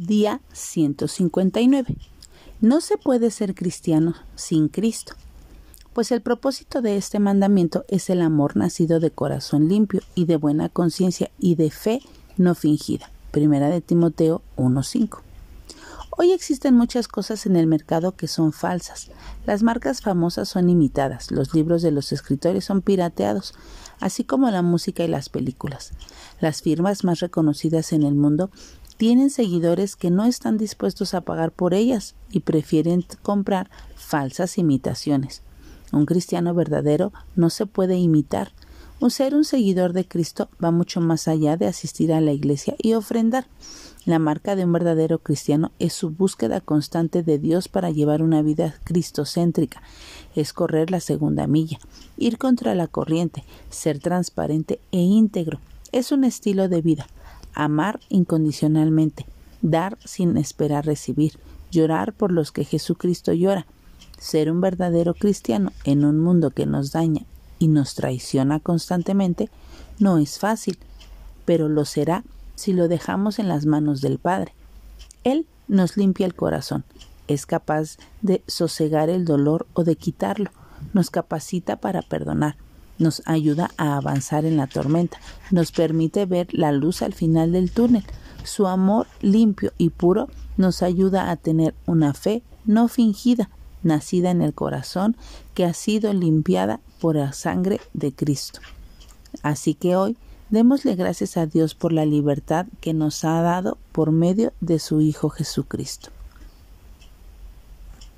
Día 159. No se puede ser cristiano sin Cristo, pues el propósito de este mandamiento es el amor nacido de corazón limpio y de buena conciencia y de fe no fingida. Primera de Timoteo 1.5. Hoy existen muchas cosas en el mercado que son falsas. Las marcas famosas son imitadas, los libros de los escritores son pirateados, así como la música y las películas. Las firmas más reconocidas en el mundo tienen seguidores que no están dispuestos a pagar por ellas y prefieren comprar falsas imitaciones. Un cristiano verdadero no se puede imitar. Un ser un seguidor de Cristo va mucho más allá de asistir a la iglesia y ofrendar. La marca de un verdadero cristiano es su búsqueda constante de Dios para llevar una vida cristocéntrica, es correr la segunda milla, ir contra la corriente, ser transparente e íntegro. Es un estilo de vida, amar incondicionalmente, dar sin esperar recibir, llorar por los que Jesucristo llora. Ser un verdadero cristiano en un mundo que nos daña y nos traiciona constantemente no es fácil, pero lo será si lo dejamos en las manos del Padre. Él nos limpia el corazón, es capaz de sosegar el dolor o de quitarlo, nos capacita para perdonar, nos ayuda a avanzar en la tormenta, nos permite ver la luz al final del túnel. Su amor limpio y puro nos ayuda a tener una fe no fingida, nacida en el corazón, que ha sido limpiada por la sangre de Cristo. Así que hoy Démosle gracias a Dios por la libertad que nos ha dado por medio de su Hijo Jesucristo.